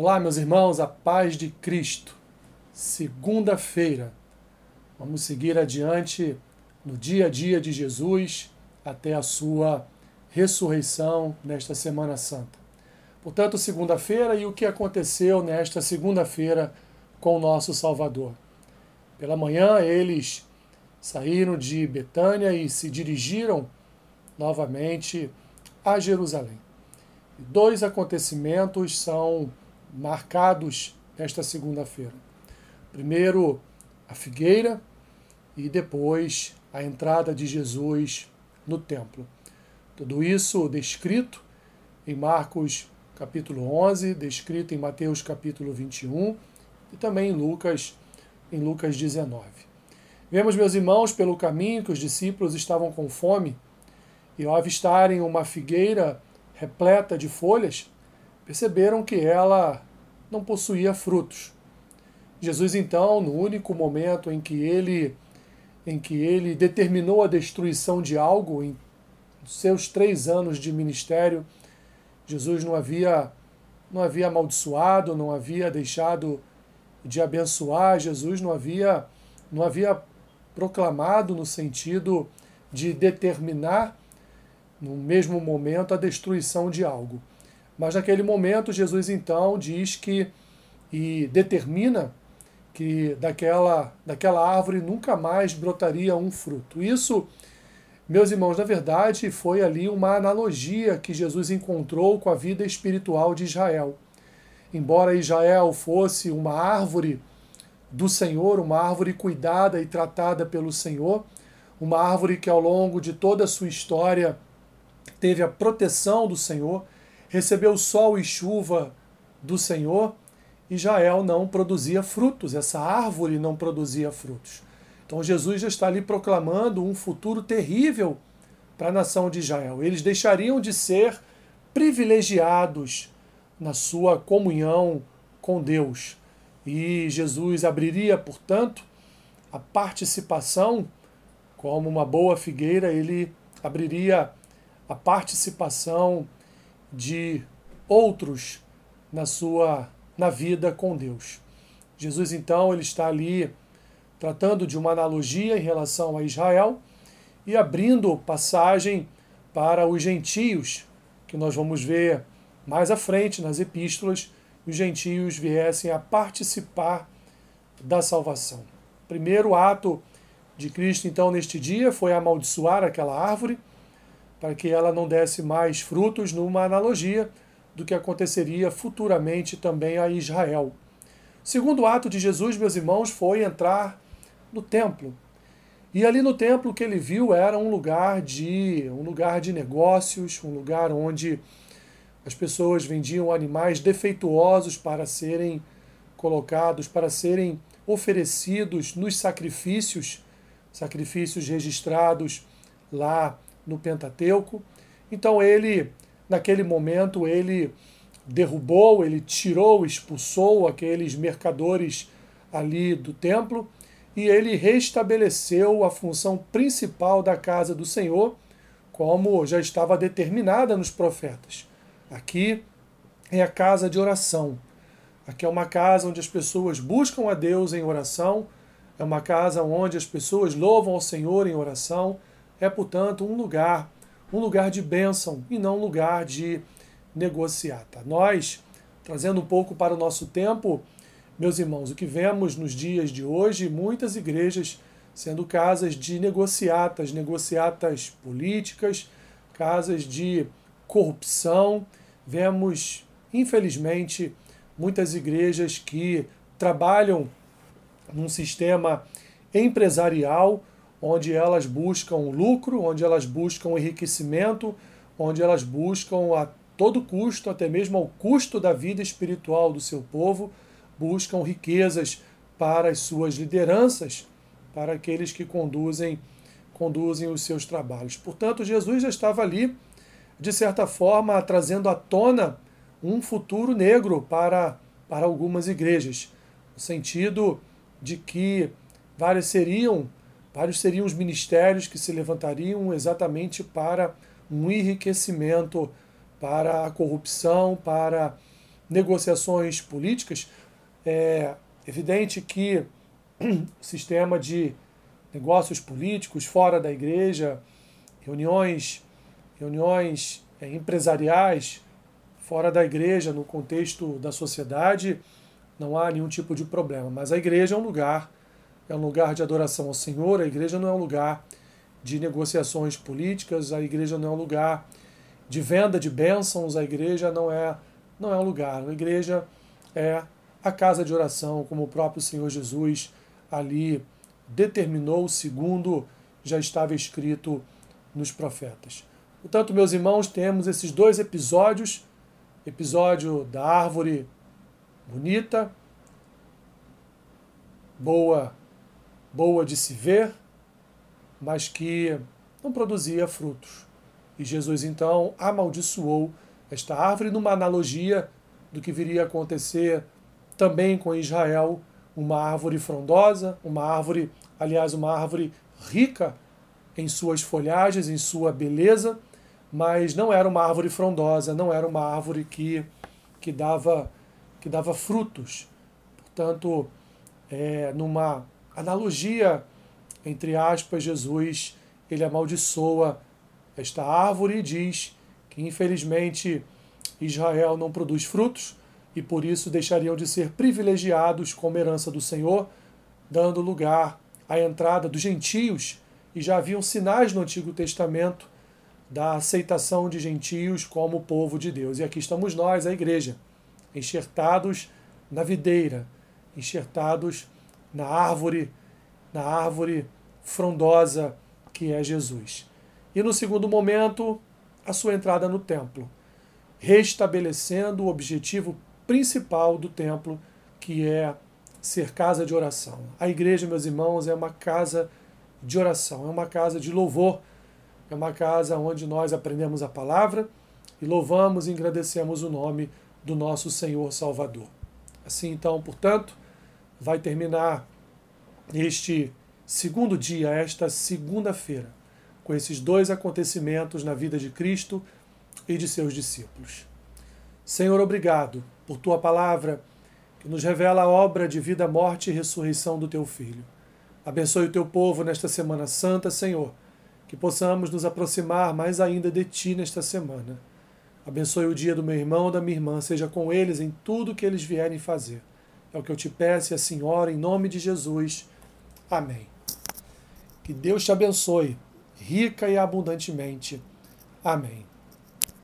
Olá, meus irmãos, a paz de Cristo. Segunda-feira. Vamos seguir adiante no dia a dia de Jesus até a sua ressurreição nesta Semana Santa. Portanto, segunda-feira e o que aconteceu nesta segunda-feira com o nosso Salvador. Pela manhã, eles saíram de Betânia e se dirigiram novamente a Jerusalém. Dois acontecimentos são marcados nesta segunda-feira. Primeiro, a figueira e depois a entrada de Jesus no templo. Tudo isso descrito em Marcos capítulo 11, descrito em Mateus capítulo 21 e também em Lucas em Lucas 19. Vemos, meus irmãos, pelo caminho que os discípulos estavam com fome e ao avistarem uma figueira repleta de folhas, perceberam que ela não possuía frutos. Jesus então, no único momento em que ele em que ele determinou a destruição de algo em seus três anos de ministério, Jesus não havia não havia amaldiçoado, não havia deixado de abençoar, Jesus não havia não havia proclamado no sentido de determinar no mesmo momento a destruição de algo. Mas naquele momento, Jesus então diz que e determina que daquela, daquela árvore nunca mais brotaria um fruto. Isso, meus irmãos, na verdade foi ali uma analogia que Jesus encontrou com a vida espiritual de Israel. Embora Israel fosse uma árvore do Senhor, uma árvore cuidada e tratada pelo Senhor, uma árvore que ao longo de toda a sua história teve a proteção do Senhor, recebeu sol e chuva do Senhor, Israel não produzia frutos, essa árvore não produzia frutos. Então Jesus já está ali proclamando um futuro terrível para a nação de Israel. Eles deixariam de ser privilegiados na sua comunhão com Deus. E Jesus abriria, portanto, a participação, como uma boa figueira, ele abriria a participação de outros na sua na vida com Deus. Jesus então ele está ali tratando de uma analogia em relação a Israel e abrindo passagem para os gentios, que nós vamos ver mais à frente nas epístolas, os gentios viessem a participar da salvação. O primeiro ato de Cristo então neste dia foi amaldiçoar aquela árvore para que ela não desse mais frutos, numa analogia do que aconteceria futuramente também a Israel. O segundo ato de Jesus, meus irmãos, foi entrar no templo. E ali no templo o que ele viu era um lugar de um lugar de negócios, um lugar onde as pessoas vendiam animais defeituosos para serem colocados, para serem oferecidos nos sacrifícios, sacrifícios registrados lá no Pentateuco. Então ele, naquele momento, ele derrubou, ele tirou, expulsou aqueles mercadores ali do templo e ele restabeleceu a função principal da casa do Senhor, como já estava determinada nos profetas. Aqui é a casa de oração. Aqui é uma casa onde as pessoas buscam a Deus em oração, é uma casa onde as pessoas louvam ao Senhor em oração, é, portanto, um lugar, um lugar de bênção e não um lugar de negociata. Nós, trazendo um pouco para o nosso tempo, meus irmãos, o que vemos nos dias de hoje, muitas igrejas sendo casas de negociatas, negociatas políticas, casas de corrupção. Vemos, infelizmente, muitas igrejas que trabalham num sistema empresarial onde elas buscam lucro, onde elas buscam enriquecimento, onde elas buscam a todo custo, até mesmo ao custo da vida espiritual do seu povo, buscam riquezas para as suas lideranças, para aqueles que conduzem conduzem os seus trabalhos. Portanto, Jesus já estava ali, de certa forma, trazendo à tona um futuro negro para, para algumas igrejas, no sentido de que várias seriam Vários seriam os ministérios que se levantariam exatamente para um enriquecimento, para a corrupção, para negociações políticas. É evidente que o sistema de negócios políticos fora da igreja, reuniões, reuniões é, empresariais fora da igreja, no contexto da sociedade, não há nenhum tipo de problema. Mas a igreja é um lugar, é um lugar de adoração ao Senhor, a igreja não é um lugar de negociações políticas, a igreja não é um lugar de venda de bênçãos, a igreja não é, não é um lugar. A igreja é a casa de oração, como o próprio Senhor Jesus ali determinou, segundo já estava escrito nos profetas. Portanto, meus irmãos, temos esses dois episódios: episódio da árvore bonita, boa, boa de se ver, mas que não produzia frutos. E Jesus então amaldiçoou esta árvore numa analogia do que viria a acontecer também com Israel, uma árvore frondosa, uma árvore, aliás, uma árvore rica em suas folhagens, em sua beleza, mas não era uma árvore frondosa, não era uma árvore que, que, dava, que dava frutos. Portanto, é, numa analogia, entre aspas, Jesus ele amaldiçoa esta árvore e diz que, infelizmente, Israel não produz frutos e por isso deixariam de ser privilegiados como herança do Senhor, dando lugar à entrada dos gentios. E já haviam sinais no Antigo Testamento da aceitação de gentios como povo de Deus. E aqui estamos nós, a igreja, enxertados na videira, enxertados na árvore, na árvore frondosa que é Jesus. E no segundo momento, a sua entrada no templo, restabelecendo o objetivo principal do templo, que é ser casa de oração. A igreja, meus irmãos, é uma casa de oração, é uma casa de louvor é uma casa onde nós aprendemos a palavra e louvamos e agradecemos o nome do nosso Senhor Salvador. Assim, então, portanto, vai terminar este segundo dia, esta segunda-feira, com esses dois acontecimentos na vida de Cristo e de seus discípulos. Senhor, obrigado por tua palavra que nos revela a obra de vida, morte e ressurreição do teu Filho. Abençoe o teu povo nesta Semana Santa, Senhor que possamos nos aproximar mais ainda de Ti nesta semana. Abençoe o dia do meu irmão ou da minha irmã, seja com eles em tudo que eles vierem fazer. É o que eu te peço a Senhora, em nome de Jesus. Amém. Que Deus te abençoe, rica e abundantemente. Amém.